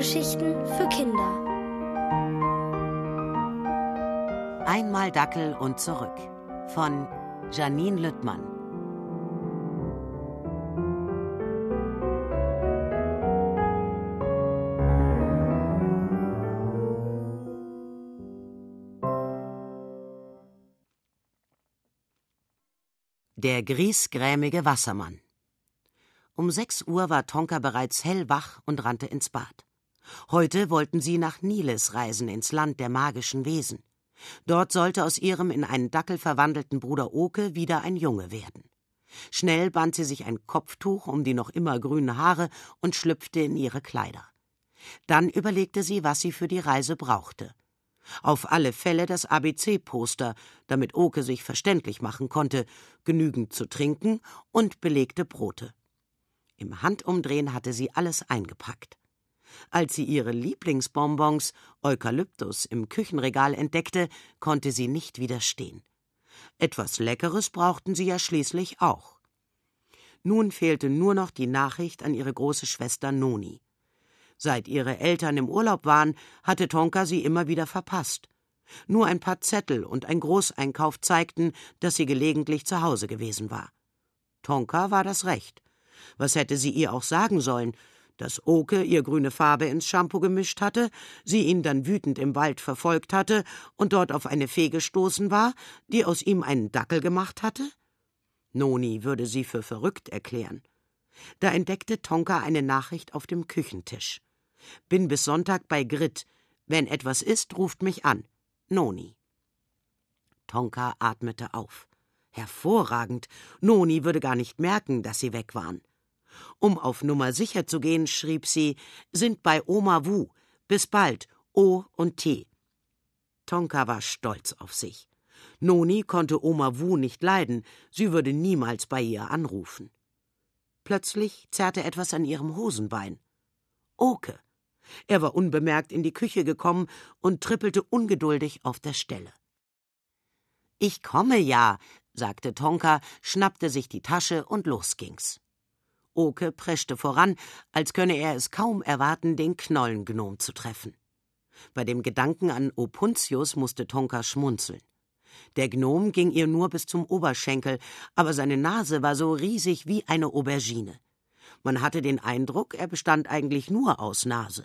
Hörgeschichten für Kinder. Einmal Dackel und zurück von Janine Lüttmann. Der griesgrämige Wassermann. Um sechs Uhr war Tonka bereits hellwach und rannte ins Bad. Heute wollten sie nach Niles reisen, ins Land der magischen Wesen. Dort sollte aus ihrem in einen Dackel verwandelten Bruder Oke wieder ein Junge werden. Schnell band sie sich ein Kopftuch um die noch immer grünen Haare und schlüpfte in ihre Kleider. Dann überlegte sie, was sie für die Reise brauchte. Auf alle Fälle das ABC-Poster, damit Oke sich verständlich machen konnte, genügend zu trinken und belegte Brote. Im Handumdrehen hatte sie alles eingepackt. Als sie ihre Lieblingsbonbons Eukalyptus im Küchenregal entdeckte, konnte sie nicht widerstehen. Etwas Leckeres brauchten sie ja schließlich auch. Nun fehlte nur noch die Nachricht an ihre große Schwester Noni. Seit ihre Eltern im Urlaub waren, hatte Tonka sie immer wieder verpasst. Nur ein paar Zettel und ein Großeinkauf zeigten, dass sie gelegentlich zu Hause gewesen war. Tonka war das recht. Was hätte sie ihr auch sagen sollen? Dass Oke ihr grüne Farbe ins Shampoo gemischt hatte, sie ihn dann wütend im Wald verfolgt hatte und dort auf eine Fee gestoßen war, die aus ihm einen Dackel gemacht hatte? Noni würde sie für verrückt erklären. Da entdeckte Tonka eine Nachricht auf dem Küchentisch. Bin bis Sonntag bei Grit. Wenn etwas ist, ruft mich an. Noni. Tonka atmete auf. Hervorragend. Noni würde gar nicht merken, dass sie weg waren. Um auf Nummer sicher zu gehen, schrieb sie: Sind bei Oma Wu. Bis bald. O und T. Tonka war stolz auf sich. Noni konnte Oma Wu nicht leiden, sie würde niemals bei ihr anrufen. Plötzlich zerrte etwas an ihrem Hosenbein. Oke. Er war unbemerkt in die Küche gekommen und trippelte ungeduldig auf der Stelle. Ich komme ja, sagte Tonka, schnappte sich die Tasche und los ging's. Oke preschte voran, als könne er es kaum erwarten, den Knollengnom zu treffen. Bei dem Gedanken an Opuntius musste Tonka schmunzeln. Der Gnom ging ihr nur bis zum Oberschenkel, aber seine Nase war so riesig wie eine Aubergine. Man hatte den Eindruck, er bestand eigentlich nur aus Nase.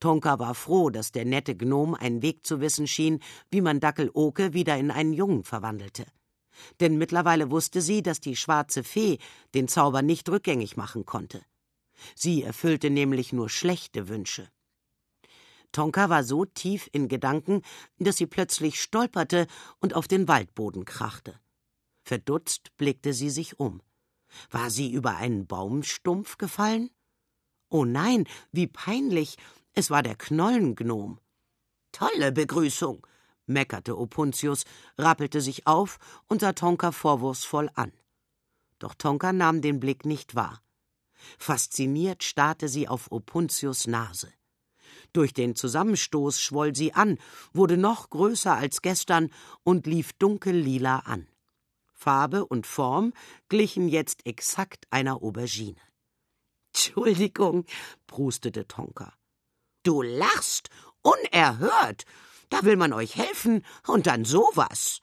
Tonka war froh, dass der nette Gnom einen Weg zu wissen schien, wie man Dackel Oke wieder in einen Jungen verwandelte. Denn mittlerweile wusste sie, dass die schwarze Fee den Zauber nicht rückgängig machen konnte. Sie erfüllte nämlich nur schlechte Wünsche. Tonka war so tief in Gedanken, dass sie plötzlich stolperte und auf den Waldboden krachte. Verdutzt blickte sie sich um. War sie über einen Baumstumpf gefallen? Oh nein, wie peinlich. Es war der Knollengnom. Tolle Begrüßung, meckerte Opuntius, rappelte sich auf und sah Tonka vorwurfsvoll an. Doch Tonka nahm den Blick nicht wahr. Fasziniert starrte sie auf Opuntius Nase. Durch den Zusammenstoß schwoll sie an, wurde noch größer als gestern und lief dunkel lila an. Farbe und Form glichen jetzt exakt einer Aubergine. Entschuldigung, prustete Tonka. Du lachst unerhört. Da will man euch helfen und dann sowas.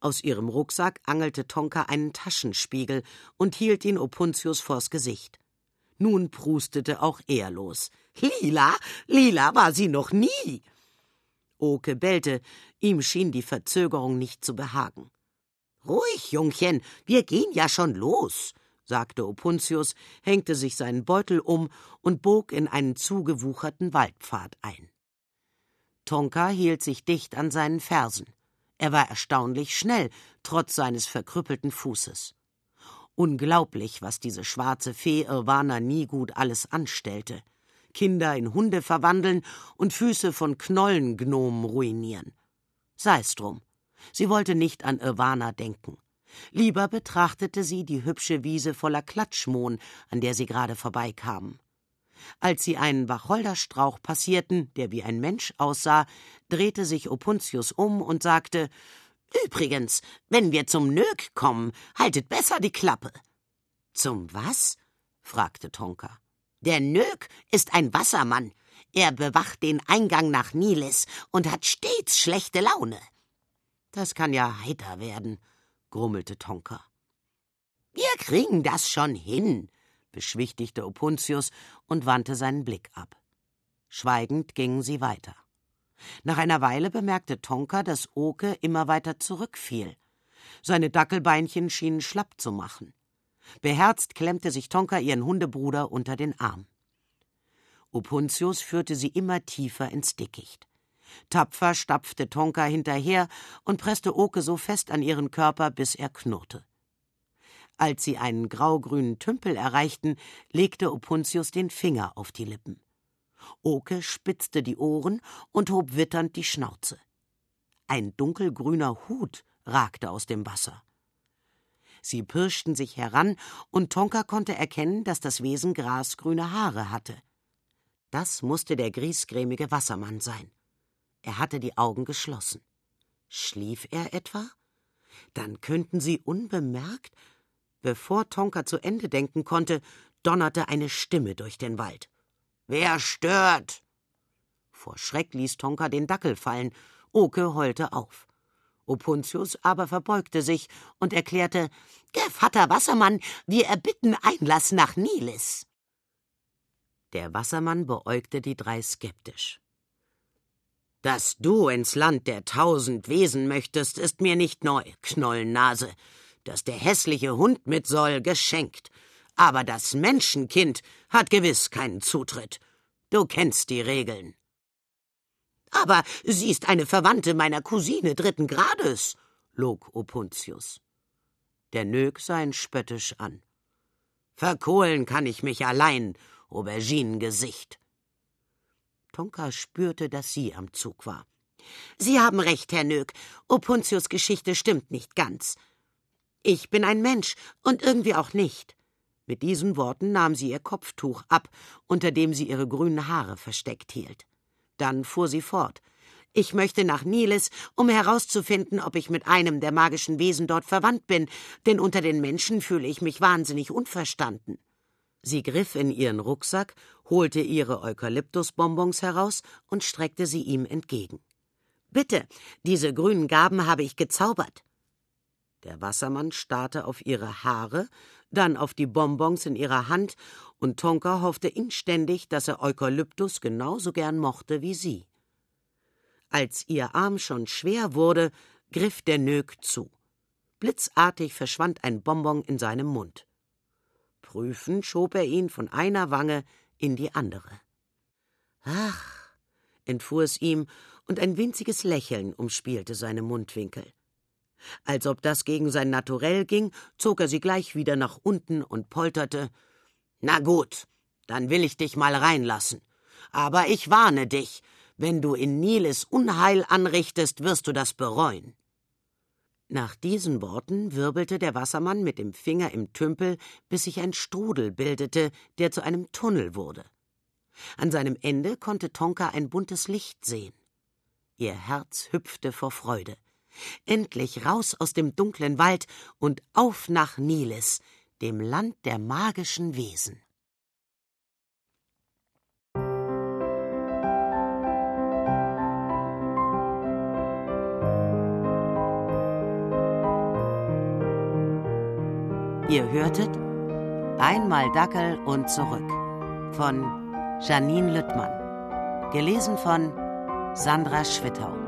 Aus ihrem Rucksack angelte Tonka einen Taschenspiegel und hielt ihn Opuntius vors Gesicht. Nun prustete auch er los. Lila, lila war sie noch nie. Oke bellte, ihm schien die Verzögerung nicht zu behagen. Ruhig, Jungchen, wir gehen ja schon los, sagte Opuntius, hängte sich seinen Beutel um und bog in einen zugewucherten Waldpfad ein. Tonka hielt sich dicht an seinen Fersen. Er war erstaunlich schnell, trotz seines verkrüppelten Fußes. Unglaublich, was diese schwarze Fee Irwana nie gut alles anstellte. Kinder in Hunde verwandeln und Füße von Knollengnomen ruinieren. Sei's drum. Sie wollte nicht an Irwana denken. Lieber betrachtete sie die hübsche Wiese voller Klatschmohn, an der sie gerade vorbeikamen. Als sie einen Wacholderstrauch passierten, der wie ein Mensch aussah, drehte sich Opuntius um und sagte Übrigens, wenn wir zum Nög kommen, haltet besser die Klappe. Zum was? fragte Tonka. Der Nög ist ein Wassermann. Er bewacht den Eingang nach Nilis und hat stets schlechte Laune. Das kann ja heiter werden, grummelte Tonka. Wir kriegen das schon hin, beschwichtigte Opuntius und wandte seinen Blick ab. Schweigend gingen sie weiter. Nach einer Weile bemerkte Tonka, dass Oke immer weiter zurückfiel. Seine Dackelbeinchen schienen schlapp zu machen. Beherzt klemmte sich Tonka ihren Hundebruder unter den Arm. Opuntius führte sie immer tiefer ins Dickicht. Tapfer stapfte Tonka hinterher und presste Oke so fest an ihren Körper, bis er knurrte. Als sie einen graugrünen Tümpel erreichten, legte Opuntius den Finger auf die Lippen. Oke spitzte die Ohren und hob witternd die Schnauze. Ein dunkelgrüner Hut ragte aus dem Wasser. Sie pirschten sich heran, und Tonka konnte erkennen, dass das Wesen grasgrüne Haare hatte. Das musste der griesgrämige Wassermann sein. Er hatte die Augen geschlossen. Schlief er etwa? Dann könnten sie unbemerkt. Bevor Tonka zu Ende denken konnte, donnerte eine Stimme durch den Wald. Wer stört? Vor Schreck ließ Tonka den Dackel fallen. Oke heulte auf. Opuntius aber verbeugte sich und erklärte: Gevatter Wassermann, wir erbitten Einlass nach Nilis. Der Wassermann beäugte die drei skeptisch. Dass du ins Land der tausend Wesen möchtest, ist mir nicht neu, Knollennase. Dass der hässliche Hund mit soll, geschenkt. Aber das Menschenkind hat gewiss keinen Zutritt. Du kennst die Regeln. Aber sie ist eine Verwandte meiner Cousine dritten Grades, log Opuntius. Der Nög sah ihn spöttisch an. Verkohlen kann ich mich allein, Auberginengesicht. Tonka spürte, dass sie am Zug war. Sie haben recht, Herr Nög. Opuntius Geschichte stimmt nicht ganz. Ich bin ein Mensch und irgendwie auch nicht. Mit diesen Worten nahm sie ihr Kopftuch ab, unter dem sie ihre grünen Haare versteckt hielt. Dann fuhr sie fort. Ich möchte nach Niles, um herauszufinden, ob ich mit einem der magischen Wesen dort verwandt bin, denn unter den Menschen fühle ich mich wahnsinnig unverstanden. Sie griff in ihren Rucksack, holte ihre Eukalyptusbonbons heraus und streckte sie ihm entgegen. Bitte, diese grünen Gaben habe ich gezaubert. Der Wassermann starrte auf ihre Haare, dann auf die Bonbons in ihrer Hand, und Tonka hoffte inständig, dass er Eukalyptus genauso gern mochte wie sie. Als ihr Arm schon schwer wurde, griff der Nög zu. Blitzartig verschwand ein Bonbon in seinem Mund. Prüfend schob er ihn von einer Wange in die andere. Ach, entfuhr es ihm, und ein winziges Lächeln umspielte seine Mundwinkel. Als ob das gegen sein Naturell ging, zog er sie gleich wieder nach unten und polterte Na gut, dann will ich dich mal reinlassen. Aber ich warne dich, wenn du in Niles Unheil anrichtest, wirst du das bereuen. Nach diesen Worten wirbelte der Wassermann mit dem Finger im Tümpel, bis sich ein Strudel bildete, der zu einem Tunnel wurde. An seinem Ende konnte Tonka ein buntes Licht sehen. Ihr Herz hüpfte vor Freude. Endlich raus aus dem dunklen Wald und auf nach Niles, dem Land der magischen Wesen. Ihr hörtet Einmal Dackel und zurück von Janine Lüttmann. Gelesen von Sandra Schwittau.